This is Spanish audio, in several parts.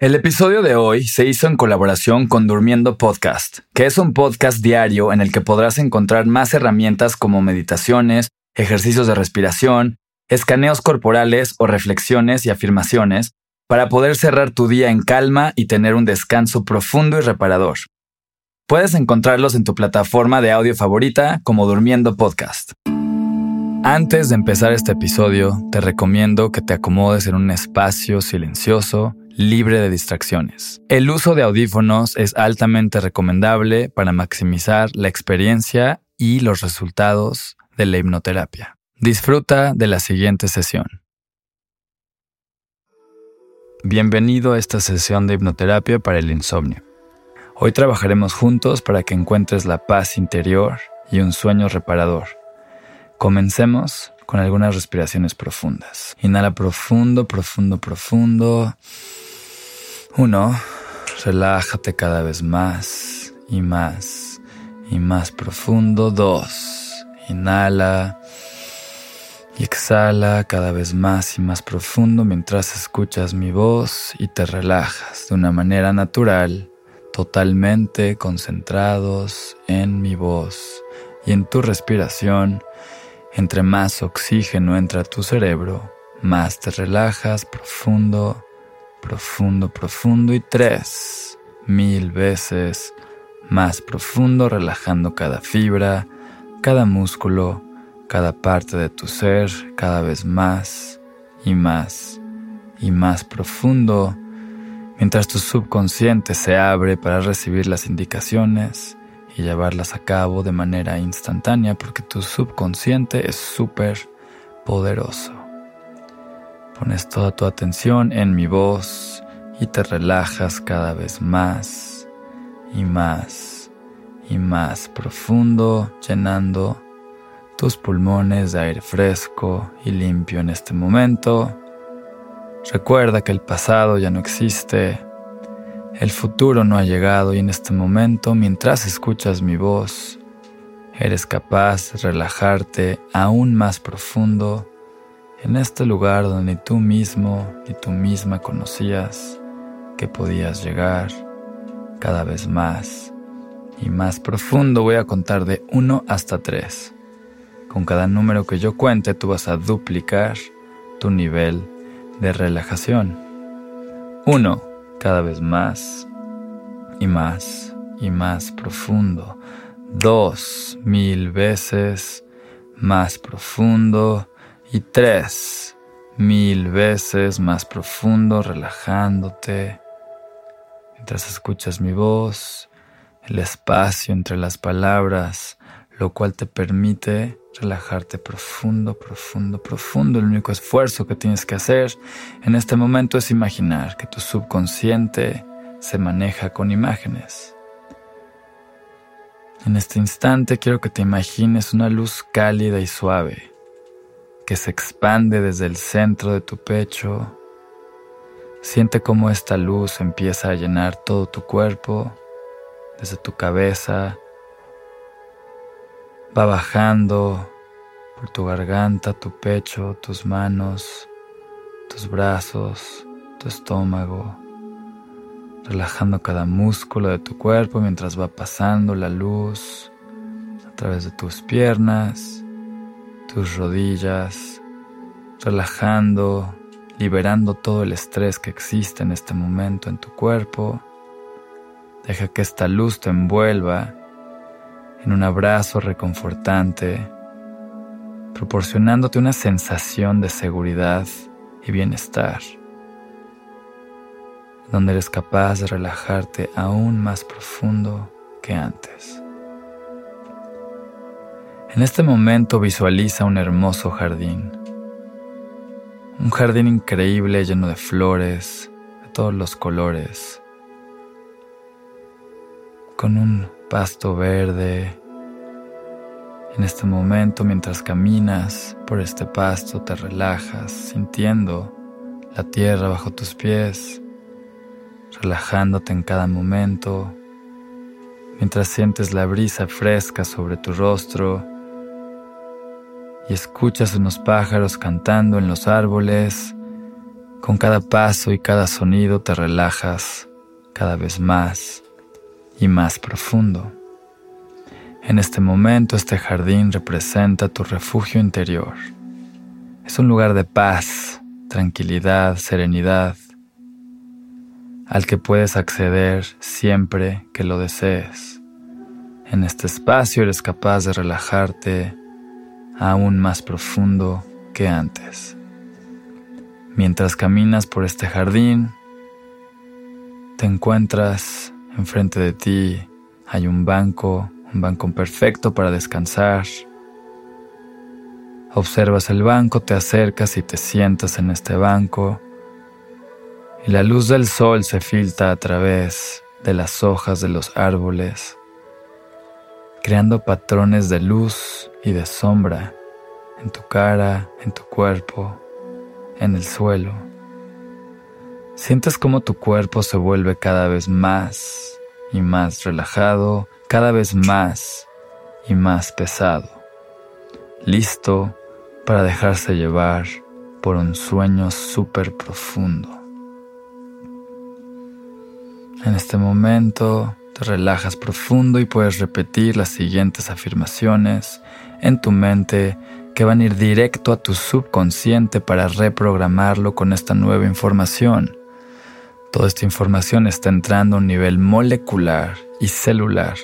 El episodio de hoy se hizo en colaboración con Durmiendo Podcast, que es un podcast diario en el que podrás encontrar más herramientas como meditaciones, ejercicios de respiración, escaneos corporales o reflexiones y afirmaciones para poder cerrar tu día en calma y tener un descanso profundo y reparador. Puedes encontrarlos en tu plataforma de audio favorita como Durmiendo Podcast. Antes de empezar este episodio, te recomiendo que te acomodes en un espacio silencioso libre de distracciones. El uso de audífonos es altamente recomendable para maximizar la experiencia y los resultados de la hipnoterapia. Disfruta de la siguiente sesión. Bienvenido a esta sesión de hipnoterapia para el insomnio. Hoy trabajaremos juntos para que encuentres la paz interior y un sueño reparador. Comencemos con algunas respiraciones profundas. Inhala profundo, profundo, profundo. Uno, relájate cada vez más y más y más profundo. Dos, inhala y exhala cada vez más y más profundo mientras escuchas mi voz y te relajas de una manera natural, totalmente concentrados en mi voz y en tu respiración. Entre más oxígeno entra a tu cerebro, más te relajas profundo profundo, profundo y tres mil veces más profundo, relajando cada fibra, cada músculo, cada parte de tu ser, cada vez más y más y más profundo, mientras tu subconsciente se abre para recibir las indicaciones y llevarlas a cabo de manera instantánea, porque tu subconsciente es súper poderoso. Pones toda tu atención en mi voz y te relajas cada vez más y más y más profundo, llenando tus pulmones de aire fresco y limpio en este momento. Recuerda que el pasado ya no existe, el futuro no ha llegado y en este momento, mientras escuchas mi voz, eres capaz de relajarte aún más profundo en este lugar donde ni tú mismo ni tú misma conocías que podías llegar cada vez más y más profundo voy a contar de 1 hasta 3. Con cada número que yo cuente tú vas a duplicar tu nivel de relajación. 1. Cada vez más y más y más profundo. 2. Mil veces más profundo y tres, mil veces más profundo, relajándote, mientras escuchas mi voz, el espacio entre las palabras, lo cual te permite relajarte profundo, profundo, profundo. El único esfuerzo que tienes que hacer en este momento es imaginar que tu subconsciente se maneja con imágenes. En este instante quiero que te imagines una luz cálida y suave que se expande desde el centro de tu pecho. Siente cómo esta luz empieza a llenar todo tu cuerpo, desde tu cabeza, va bajando por tu garganta, tu pecho, tus manos, tus brazos, tu estómago, relajando cada músculo de tu cuerpo mientras va pasando la luz a través de tus piernas tus rodillas, relajando, liberando todo el estrés que existe en este momento en tu cuerpo. Deja que esta luz te envuelva en un abrazo reconfortante, proporcionándote una sensación de seguridad y bienestar, donde eres capaz de relajarte aún más profundo que antes. En este momento visualiza un hermoso jardín. Un jardín increíble lleno de flores de todos los colores. Con un pasto verde. En este momento mientras caminas por este pasto te relajas sintiendo la tierra bajo tus pies, relajándote en cada momento, mientras sientes la brisa fresca sobre tu rostro y escuchas unos pájaros cantando en los árboles Con cada paso y cada sonido te relajas cada vez más y más profundo. En este momento este jardín representa tu refugio interior. Es un lugar de paz, tranquilidad, serenidad, al que puedes acceder siempre que lo desees. En este espacio eres capaz de relajarte aún más profundo que antes. Mientras caminas por este jardín, te encuentras enfrente de ti, hay un banco, un banco perfecto para descansar. Observas el banco, te acercas y te sientas en este banco y la luz del sol se filtra a través de las hojas de los árboles, creando patrones de luz y de sombra en tu cara, en tu cuerpo, en el suelo. Sientes como tu cuerpo se vuelve cada vez más y más relajado, cada vez más y más pesado, listo para dejarse llevar por un sueño súper profundo. En este momento te relajas profundo y puedes repetir las siguientes afirmaciones en tu mente que van a ir directo a tu subconsciente para reprogramarlo con esta nueva información. Toda esta información está entrando a un nivel molecular y celular,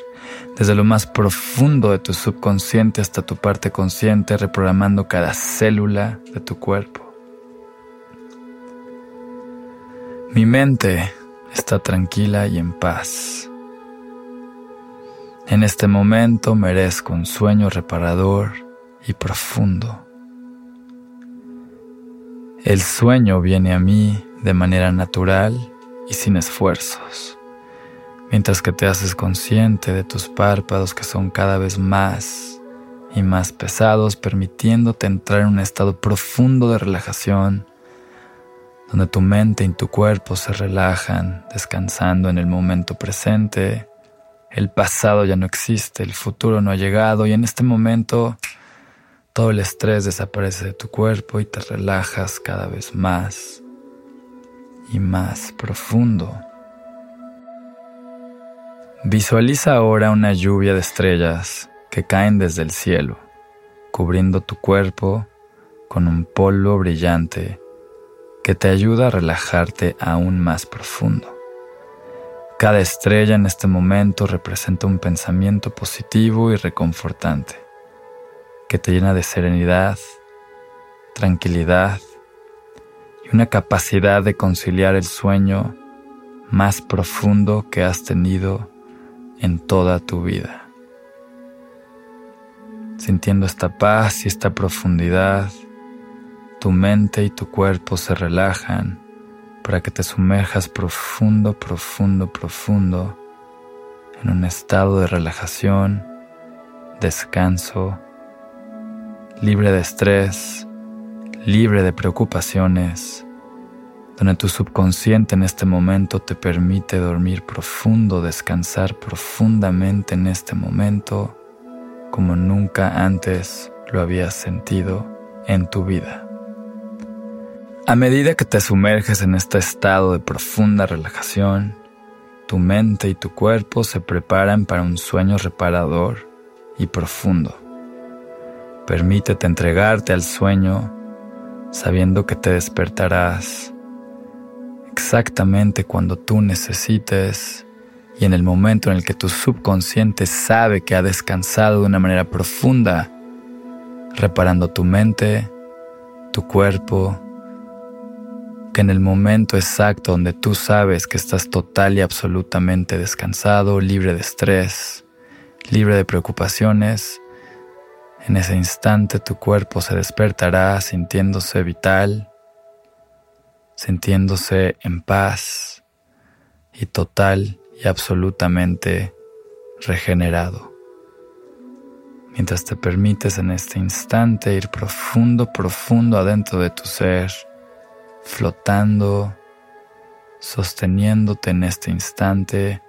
desde lo más profundo de tu subconsciente hasta tu parte consciente, reprogramando cada célula de tu cuerpo. Mi mente está tranquila y en paz. En este momento merezco un sueño reparador y profundo. El sueño viene a mí de manera natural y sin esfuerzos, mientras que te haces consciente de tus párpados que son cada vez más y más pesados, permitiéndote entrar en un estado profundo de relajación donde tu mente y tu cuerpo se relajan, descansando en el momento presente. El pasado ya no existe, el futuro no ha llegado y en este momento todo el estrés desaparece de tu cuerpo y te relajas cada vez más y más profundo. Visualiza ahora una lluvia de estrellas que caen desde el cielo, cubriendo tu cuerpo con un polvo brillante que te ayuda a relajarte aún más profundo. Cada estrella en este momento representa un pensamiento positivo y reconfortante, que te llena de serenidad, tranquilidad y una capacidad de conciliar el sueño más profundo que has tenido en toda tu vida. Sintiendo esta paz y esta profundidad, tu mente y tu cuerpo se relajan para que te sumerjas profundo, profundo, profundo en un estado de relajación, descanso, libre de estrés, libre de preocupaciones, donde tu subconsciente en este momento te permite dormir profundo, descansar profundamente en este momento como nunca antes lo habías sentido en tu vida. A medida que te sumerges en este estado de profunda relajación, tu mente y tu cuerpo se preparan para un sueño reparador y profundo. Permítete entregarte al sueño sabiendo que te despertarás exactamente cuando tú necesites y en el momento en el que tu subconsciente sabe que ha descansado de una manera profunda, reparando tu mente, tu cuerpo, que en el momento exacto donde tú sabes que estás total y absolutamente descansado, libre de estrés, libre de preocupaciones, en ese instante tu cuerpo se despertará sintiéndose vital, sintiéndose en paz y total y absolutamente regenerado. Mientras te permites en este instante ir profundo, profundo adentro de tu ser, flotando, sosteniéndote en este instante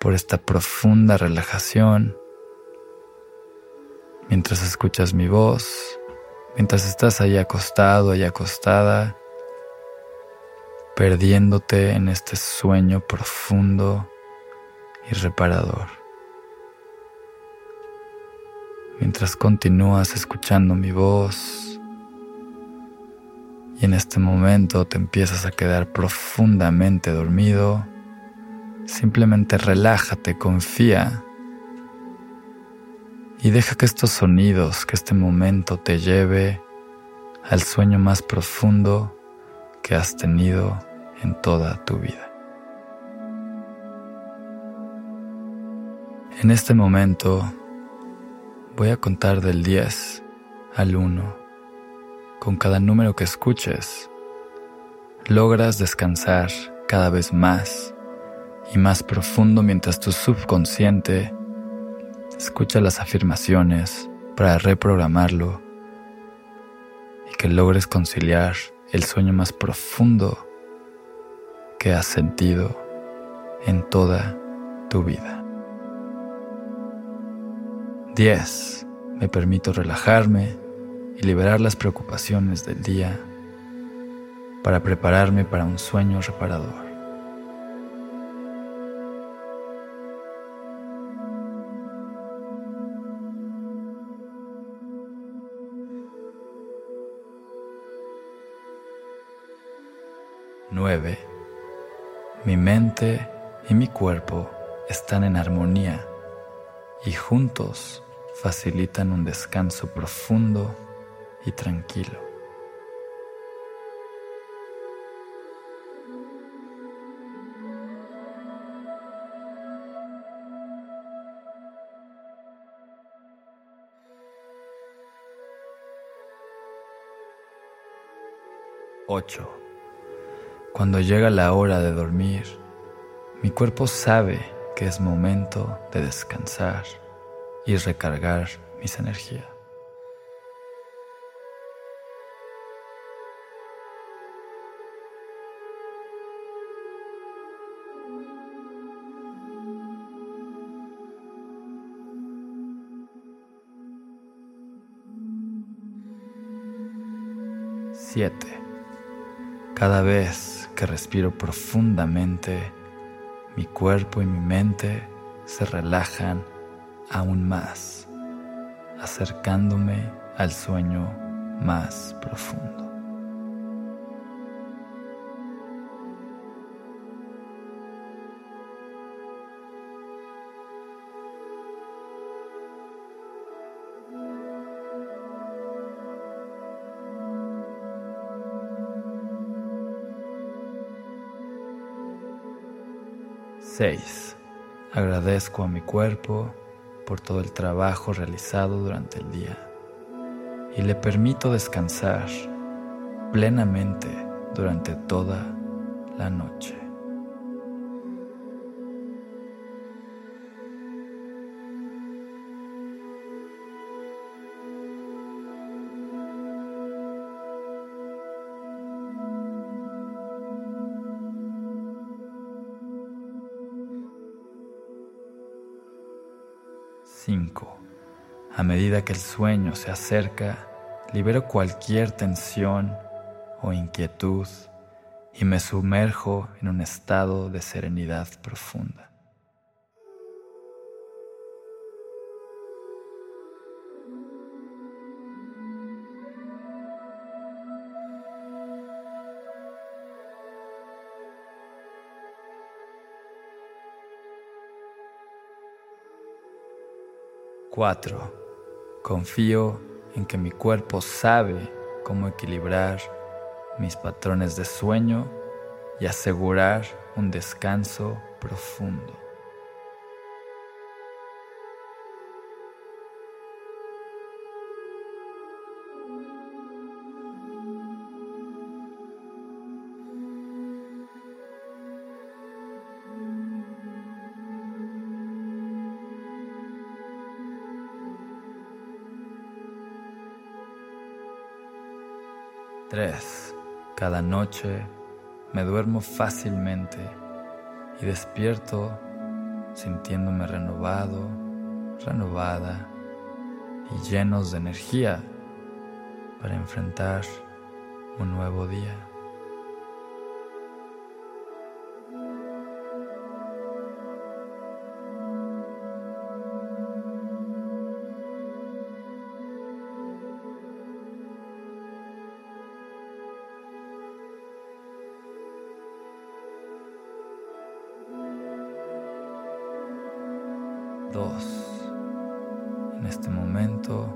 por esta profunda relajación, mientras escuchas mi voz, mientras estás ahí acostado y acostada, perdiéndote en este sueño profundo y reparador. Mientras continúas escuchando mi voz en este momento te empiezas a quedar profundamente dormido, simplemente relájate, confía y deja que estos sonidos, que este momento te lleve al sueño más profundo que has tenido en toda tu vida. En este momento voy a contar del 10 al 1. Con cada número que escuches, logras descansar cada vez más y más profundo mientras tu subconsciente escucha las afirmaciones para reprogramarlo y que logres conciliar el sueño más profundo que has sentido en toda tu vida. 10. Me permito relajarme y liberar las preocupaciones del día para prepararme para un sueño reparador. 9. Mi mente y mi cuerpo están en armonía y juntos facilitan un descanso profundo y tranquilo. Ocho. Cuando llega la hora de dormir, mi cuerpo sabe que es momento de descansar y recargar mis energías. Cada vez que respiro profundamente, mi cuerpo y mi mente se relajan aún más, acercándome al sueño más profundo. 6. Agradezco a mi cuerpo por todo el trabajo realizado durante el día y le permito descansar plenamente durante toda la noche. 5. A medida que el sueño se acerca, libero cualquier tensión o inquietud y me sumerjo en un estado de serenidad profunda. 4. Confío en que mi cuerpo sabe cómo equilibrar mis patrones de sueño y asegurar un descanso profundo. 3. Cada noche me duermo fácilmente y despierto sintiéndome renovado, renovada y llenos de energía para enfrentar un nuevo día. En este momento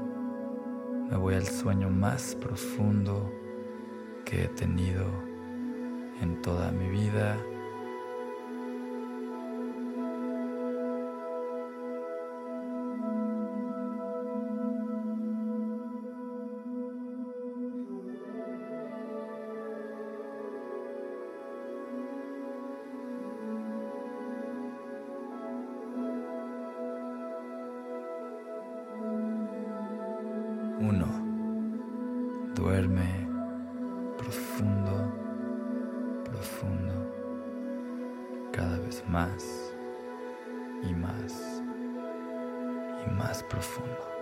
me voy al sueño más profundo que he tenido en toda mi vida. Uno. Duerme profundo, profundo, cada vez más y más y más profundo.